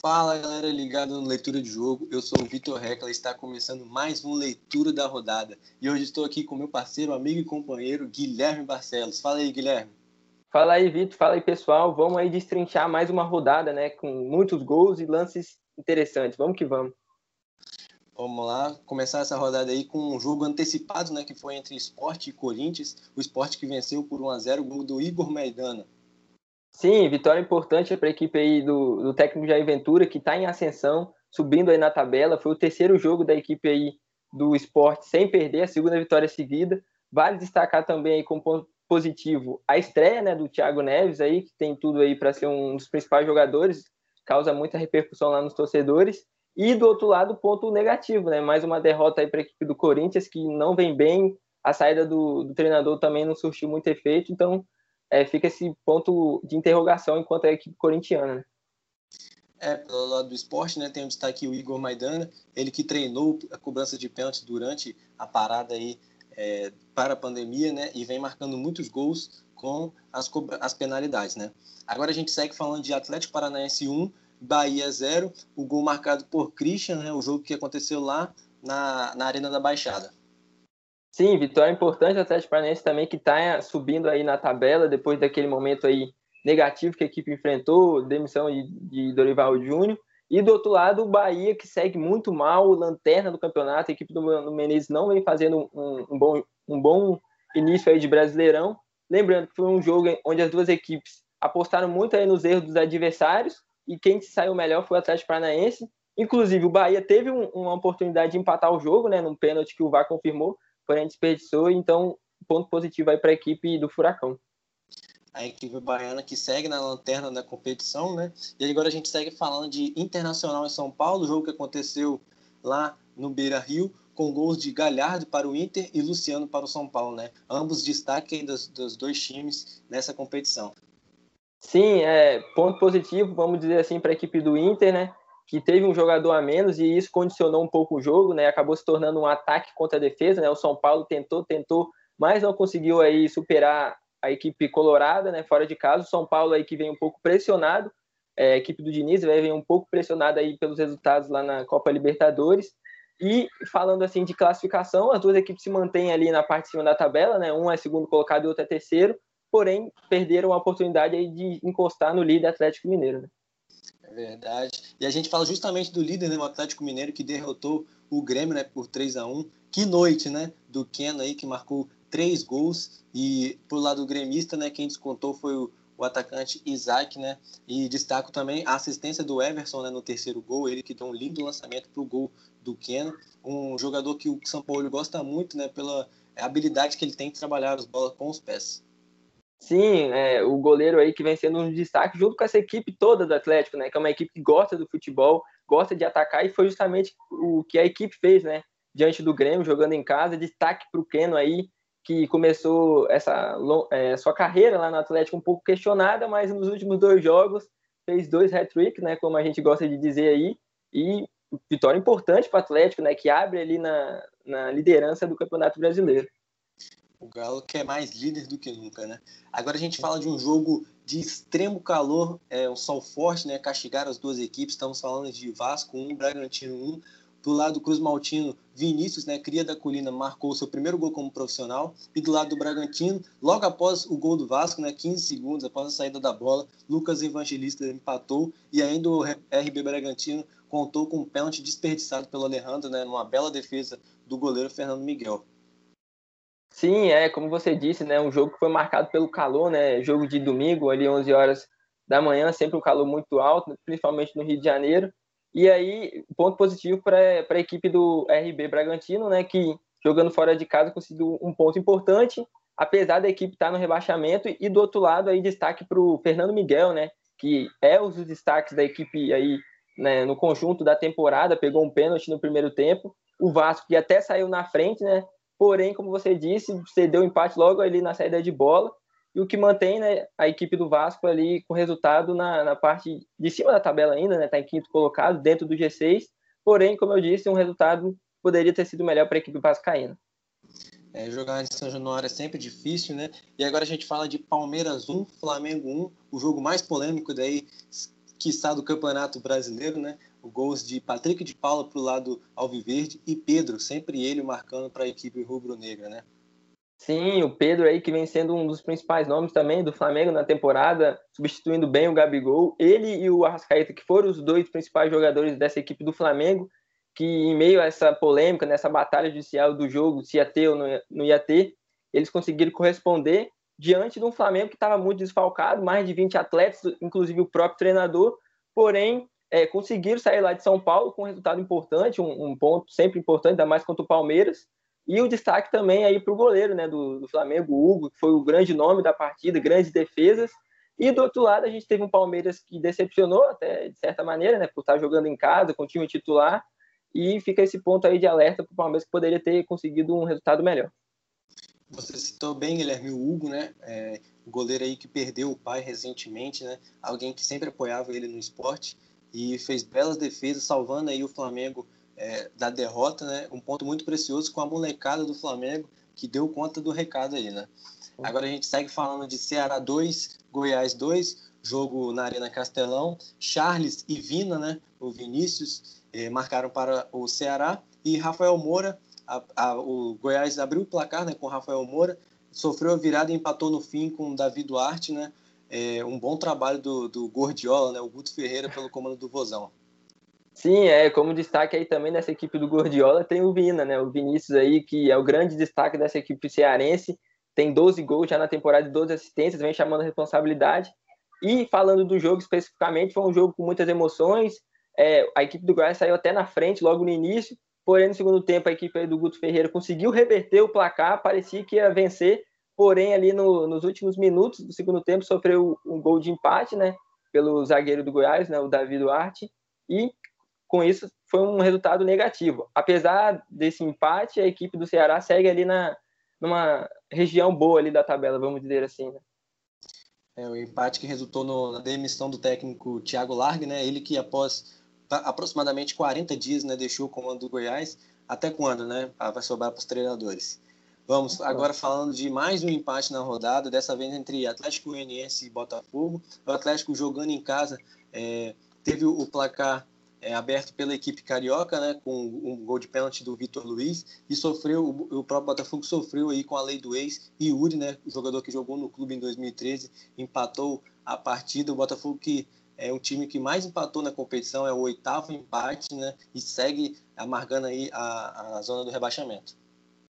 Fala galera ligado no Leitura de Jogo, eu sou o Vitor Recla e está começando mais um Leitura da Rodada. E hoje estou aqui com meu parceiro, amigo e companheiro Guilherme Barcelos. Fala aí, Guilherme. Fala aí, Vitor. Fala aí, pessoal. Vamos aí destrinchar mais uma rodada, né? Com muitos gols e lances interessantes. Vamos que vamos. Vamos lá, começar essa rodada aí com um jogo antecipado, né? Que foi entre Sport e Corinthians. O Sport que venceu por 1 a 0 o gol do Igor Maidana. Sim, vitória importante para a equipe aí do, do técnico Jair Ventura, que está em ascensão, subindo aí na tabela. Foi o terceiro jogo da equipe aí do esporte sem perder, a segunda vitória seguida. Vale destacar também aí como ponto positivo a estreia né, do Thiago Neves aí, que tem tudo aí para ser um dos principais jogadores, causa muita repercussão lá nos torcedores. E do outro lado, ponto negativo, né? Mais uma derrota aí para a equipe do Corinthians, que não vem bem. A saída do, do treinador também não surtiu muito efeito, então é, fica esse ponto de interrogação enquanto é a equipe corintiana. Né? É, pelo lado do esporte, né, tem um destaque o Igor Maidana, ele que treinou a cobrança de pênalti durante a parada aí é, para a pandemia, né, e vem marcando muitos gols com as, as penalidades, né. Agora a gente segue falando de Atlético Paranaense 1, Bahia 0, o gol marcado por Christian, né, o jogo que aconteceu lá na, na Arena da Baixada. Sim, vitória importante do Atlético Paranaense também, que está subindo aí na tabela depois daquele momento aí negativo que a equipe enfrentou, demissão de, de Dorival Júnior. E do outro lado, o Bahia, que segue muito mal, lanterna do campeonato. A equipe do, do Menezes não vem fazendo um, um, bom, um bom início aí de Brasileirão. Lembrando que foi um jogo onde as duas equipes apostaram muito aí nos erros dos adversários e quem saiu melhor foi o Atlético Paranaense. Inclusive, o Bahia teve um, uma oportunidade de empatar o jogo, né, num pênalti que o VAR confirmou, porém desperdiçou, então ponto positivo aí para a equipe do Furacão. A equipe baiana que segue na lanterna da competição, né? E agora a gente segue falando de Internacional em São Paulo, jogo que aconteceu lá no Beira Rio, com gols de Galhardo para o Inter e Luciano para o São Paulo, né? Ambos destaque dos, dos dois times nessa competição. Sim, é ponto positivo, vamos dizer assim, para a equipe do Inter, né? Que teve um jogador a menos e isso condicionou um pouco o jogo, né? Acabou se tornando um ataque contra a defesa, né? O São Paulo tentou, tentou, mas não conseguiu aí superar a equipe colorada, né? Fora de casa, o São Paulo aí que vem um pouco pressionado, é, a equipe do Diniz vem um pouco pressionada aí pelos resultados lá na Copa Libertadores. E falando assim de classificação, as duas equipes se mantêm ali na parte de cima da tabela, né? Um é segundo colocado e outro é terceiro, porém perderam a oportunidade aí de encostar no líder Atlético Mineiro. Né? É verdade. E a gente fala justamente do líder, né, o Atlético Mineiro, que derrotou o Grêmio né, por 3 a 1 Que noite, né? Do Keno aí, que marcou três gols. E pro lado do gremista, né, quem descontou foi o, o atacante Isaac, né? E destaco também a assistência do Everson né, no terceiro gol, ele que deu um lindo lançamento pro gol do Keno. Um jogador que o São Paulo gosta muito, né? Pela habilidade que ele tem de trabalhar as bolas com os pés. Sim, é, o goleiro aí que vem sendo um destaque junto com essa equipe toda do Atlético, né? Que é uma equipe que gosta do futebol, gosta de atacar e foi justamente o que a equipe fez, né? Diante do Grêmio, jogando em casa, destaque para o Keno aí, que começou essa é, sua carreira lá no Atlético um pouco questionada, mas nos últimos dois jogos fez dois hat-trick, né? Como a gente gosta de dizer aí, e vitória importante para o Atlético, né? Que abre ali na, na liderança do Campeonato Brasileiro. O Galo que é mais líder do que nunca, né? Agora a gente fala de um jogo de extremo calor, é um sol forte, né? Castigaram as duas equipes. Estamos falando de Vasco 1, Bragantino 1. Do lado do Cruz Maltino, Vinícius, né, cria da Colina, marcou seu primeiro gol como profissional. E do lado do Bragantino, logo após o gol do Vasco, né, 15 segundos após a saída da bola, Lucas Evangelista empatou. E ainda o RB Bragantino contou com um pênalti desperdiçado pelo Alejandro, né, numa bela defesa do goleiro Fernando Miguel. Sim, é, como você disse, né, um jogo que foi marcado pelo calor, né, jogo de domingo, ali 11 horas da manhã, sempre um calor muito alto, principalmente no Rio de Janeiro. E aí, ponto positivo para a equipe do RB Bragantino, né, que jogando fora de casa conseguiu um ponto importante, apesar da equipe estar tá no rebaixamento. E do outro lado, aí destaque para o Fernando Miguel, né, que é um dos destaques da equipe aí né, no conjunto da temporada, pegou um pênalti no primeiro tempo. O Vasco, que até saiu na frente, né, porém, como você disse, cedeu empate logo ali na saída de bola, e o que mantém né, a equipe do Vasco ali com resultado na, na parte de cima da tabela ainda, está né, tá em quinto colocado, dentro do G6, porém, como eu disse, um resultado poderia ter sido melhor para a equipe vascaína. É, jogar em São Januário é sempre difícil, né? E agora a gente fala de Palmeiras 1, Flamengo 1, o jogo mais polêmico daí quiçá do Campeonato Brasileiro, né? Gols de Patrick de Paula para o lado alviverde e Pedro, sempre ele marcando para a equipe rubro-negra, né? Sim, o Pedro aí que vem sendo um dos principais nomes também do Flamengo na temporada, substituindo bem o Gabigol. Ele e o Arrascaeta, que foram os dois principais jogadores dessa equipe do Flamengo, que em meio a essa polêmica, nessa batalha judicial do jogo, se ia ter ou não ia ter, eles conseguiram corresponder diante de um Flamengo que estava muito desfalcado, mais de 20 atletas, inclusive o próprio treinador, porém é, conseguiram sair lá de São Paulo com um resultado importante, um, um ponto sempre importante, ainda mais contra o Palmeiras, e o destaque também aí para o goleiro né, do, do, Flamengo, o Hugo, que foi o grande nome da partida, grandes defesas. E do outro lado, a gente teve um Palmeiras que decepcionou, até de certa maneira, né, por estar jogando em casa, com o time titular. E fica esse ponto aí de alerta para o Palmeiras que poderia ter conseguido um resultado melhor. Você citou bem, Guilherme, o Hugo, né? É, goleiro aí que perdeu o pai recentemente, né? Alguém que sempre apoiava ele no esporte e fez belas defesas, salvando aí o Flamengo é, da derrota, né? Um ponto muito precioso com a molecada do Flamengo que deu conta do recado aí, né? Agora a gente segue falando de Ceará 2, Goiás 2, jogo na Arena Castelão. Charles e Vina, né? O Vinícius eh, marcaram para o Ceará e Rafael Moura, a, a, o Goiás abriu o placar, né? Com Rafael Moura, sofreu a virada e empatou no fim com Davi Duarte, né? É, um bom trabalho do, do Gordiola, né? O Guto Ferreira pelo comando do Vozão. Sim, é, como destaque aí também nessa equipe do Gordiola tem o Vina, né? O Vinícius aí, que é o grande destaque dessa equipe cearense, tem 12 gols já na temporada e 12 assistências, vem chamando a responsabilidade. E falando do jogo especificamente, foi um jogo com muitas emoções. É, a equipe do Goiás saiu até na frente logo no início, porém no segundo tempo a equipe do Guto Ferreira conseguiu reverter o placar, parecia que ia vencer, porém ali no, nos últimos minutos do segundo tempo sofreu um gol de empate, né? Pelo zagueiro do Goiás, né? O Davi Duarte. E com isso foi um resultado negativo. Apesar desse empate, a equipe do Ceará segue ali na numa região boa ali da tabela, vamos dizer assim. Né? É, o empate que resultou no, na demissão do técnico Thiago Largue, né? Ele que após aproximadamente 40 dias, né, deixou o comando do Goiás. Até quando, né? Ah, vai sobrar para os treinadores. Vamos agora falando de mais um empate na rodada, dessa vez entre Atlético Goianiense e Botafogo. O Atlético jogando em casa é, teve o placar é, aberto pela equipe carioca, né, com um gol de pênalti do Vitor Luiz, e sofreu, o, próprio Botafogo sofreu aí com a lei do ex, e Yuri, né, o jogador que jogou no clube em 2013, empatou a partida, o Botafogo que é o time que mais empatou na competição, é o oitavo empate, né, e segue amargando aí a, a zona do rebaixamento.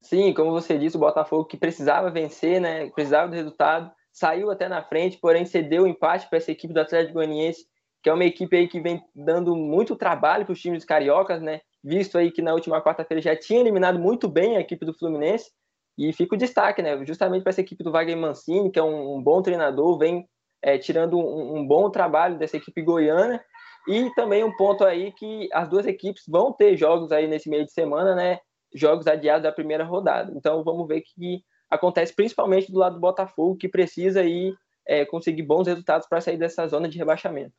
Sim, como você disse, o Botafogo que precisava vencer, né, precisava do resultado, saiu até na frente, porém cedeu o empate para essa equipe do Atlético Goianiense, que é uma equipe aí que vem dando muito trabalho para os times cariocas, né? Visto aí que na última quarta-feira já tinha eliminado muito bem a equipe do Fluminense. E fica o destaque, né? Justamente para essa equipe do Wagner Mancini, que é um, um bom treinador, vem é, tirando um, um, bom trabalho dessa equipe goiana. E também um ponto aí que as duas equipes vão ter jogos aí nesse meio de semana, né? Jogos adiados da primeira rodada. Então vamos ver que acontece principalmente do lado do Botafogo, que precisa aí é, conseguir bons resultados para sair dessa zona de rebaixamento.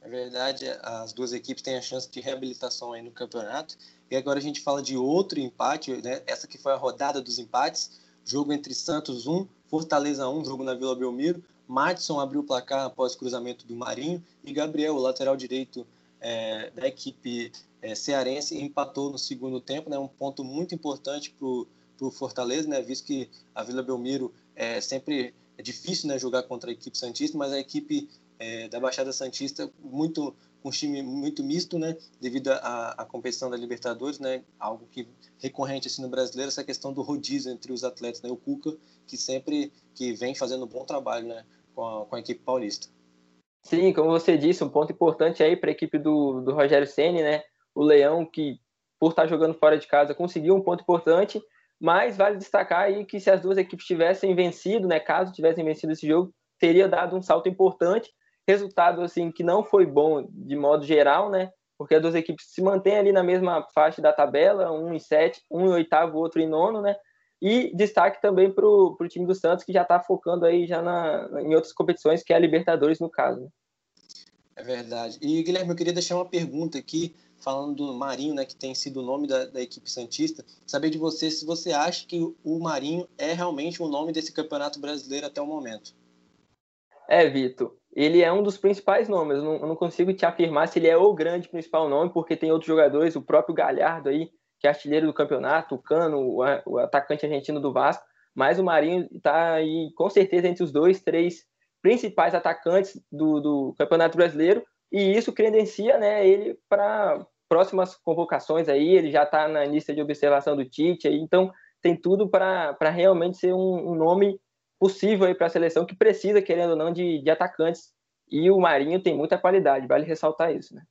É verdade, as duas equipes têm a chance de reabilitação aí no campeonato. E agora a gente fala de outro empate, né? Essa que foi a rodada dos empates. Jogo entre Santos 1, Fortaleza 1, jogo na Vila Belmiro. Madison abriu o placar após o cruzamento do Marinho. E Gabriel, o lateral direito é, da equipe é, cearense, empatou no segundo tempo. Né? Um ponto muito importante para o Fortaleza, né? visto que a Vila Belmiro é sempre é difícil né, jogar contra a equipe Santista, mas a equipe é, da Baixada Santista muito um time muito misto, né, devido à, competição da Libertadores, né, algo que recorrente assim no brasileiro essa questão do rodízio entre os atletas, né, o Cuca que sempre que vem fazendo um bom trabalho, né, com a, com a equipe paulista. Sim, como você disse, um ponto importante aí para a equipe do, do Rogério Ceni, né, o Leão que por estar jogando fora de casa conseguiu um ponto importante, mas vale destacar aí que se as duas equipes tivessem vencido, né, caso tivessem vencido esse jogo, teria dado um salto importante Resultado assim que não foi bom de modo geral, né? Porque as duas equipes se mantêm ali na mesma faixa da tabela, um em sete, um em oitavo, outro em nono, né? E destaque também para o time do Santos, que já está focando aí já na, em outras competições, que é a Libertadores, no caso. Né? É verdade. E, Guilherme, eu queria deixar uma pergunta aqui, falando do Marinho, né, que tem sido o nome da, da equipe Santista. Saber de você se você acha que o Marinho é realmente o nome desse campeonato brasileiro até o momento. É, Vitor ele é um dos principais nomes. Eu não, eu não, consigo te afirmar se ele é o grande principal nome, porque tem outros jogadores, o próprio Galhardo aí, que é artilheiro do campeonato, o Cano, o, o atacante argentino do Vasco, mas o Marinho está aí com certeza entre os dois, três principais atacantes do, do Campeonato Brasileiro, e isso credencia né, ele para próximas convocações aí, ele já está na lista de observação do Tite, aí, então tem tudo para realmente ser um, um nome possível para a seleção que precisa, querendo ou não, de, de atacantes. E o Marinho tem muita qualidade, vale ressaltar isso, né?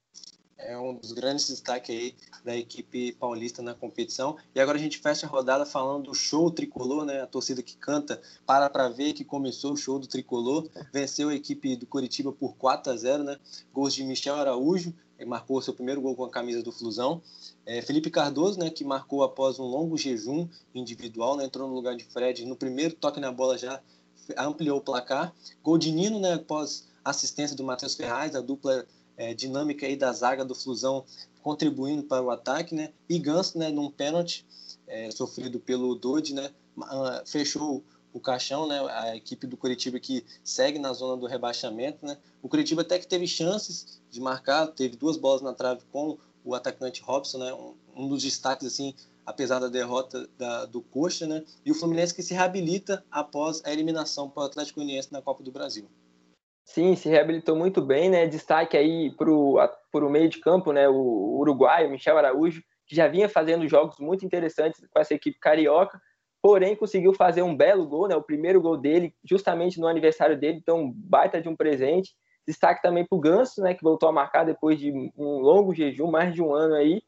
É um dos grandes destaques aí da equipe paulista na competição. E agora a gente fecha a rodada falando do show tricolor, né? A torcida que canta para para ver que começou o show do tricolor. Venceu a equipe do Curitiba por 4 a 0, né? Gols de Michel Araújo, que marcou seu primeiro gol com a camisa do Flusão. É, Felipe Cardoso, né, que marcou após um longo jejum individual, né, entrou no lugar de Fred no primeiro toque na bola já ampliou o placar. Gol de Nino, né, após assistência do Matheus Ferraz, a dupla é, dinâmica aí da zaga do Flusão contribuindo para o ataque, né? E Ganso, né, num pênalti é, sofrido pelo Dodi, né, ah, fechou o caixão, né? A equipe do Curitiba que segue na zona do rebaixamento, né? O Curitiba até que teve chances de marcar, teve duas bolas na trave com o atacante Robson, né? Um, um dos destaques assim, apesar da derrota da, do Coxa, né? E o Fluminense que se reabilita após a eliminação para o Atlético Uniense na Copa do Brasil. Sim, se reabilitou muito bem, né? Destaque aí para o meio de campo, né? O uruguaio, Michel Araújo, que já vinha fazendo jogos muito interessantes com essa equipe carioca, porém conseguiu fazer um belo gol, né? O primeiro gol dele, justamente no aniversário dele, então baita de um presente. Destaque também para o Ganso, né? Que voltou a marcar depois de um longo jejum, mais de um ano aí.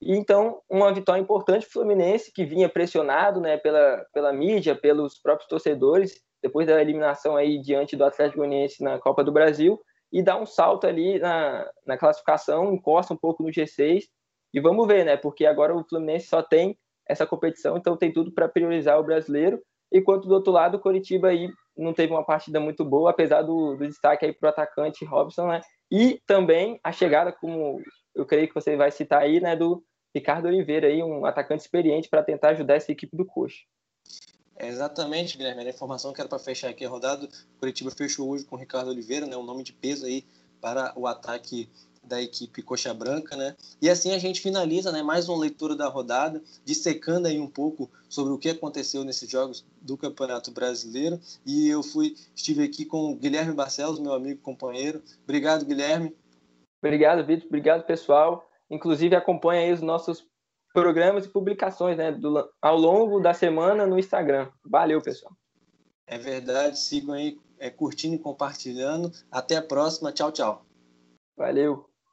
E, então, uma vitória importante Fluminense, que vinha pressionado né, pela, pela mídia, pelos próprios torcedores, depois da eliminação aí diante do Atlético Goianiense na Copa do Brasil e dá um salto ali na, na classificação, encosta um pouco no G6 e vamos ver, né? Porque agora o Fluminense só tem essa competição, então tem tudo para priorizar o brasileiro. Enquanto do outro lado, o Coritiba aí não teve uma partida muito boa, apesar do, do destaque aí para o atacante Robson, né? E também a chegada, como eu creio que você vai citar aí, né, do Ricardo Oliveira aí, um atacante experiente para tentar ajudar essa equipe do Coxa. Exatamente, Guilherme. A informação que era para fechar aqui a rodada, o Curitiba fechou hoje com o Ricardo Oliveira, né, um nome de peso aí para o ataque da equipe Coxa Branca, né? E assim a gente finaliza, né, mais uma leitura da rodada, dissecando aí um pouco sobre o que aconteceu nesses jogos do Campeonato Brasileiro. E eu fui estive aqui com o Guilherme Barcelos, meu amigo companheiro. Obrigado, Guilherme. Obrigado, Vitor. Obrigado, pessoal. Inclusive acompanha aí os nossos programas e publicações né, do, ao longo da semana no Instagram. Valeu, pessoal. É verdade, sigam aí é, curtindo e compartilhando. Até a próxima. Tchau, tchau. Valeu.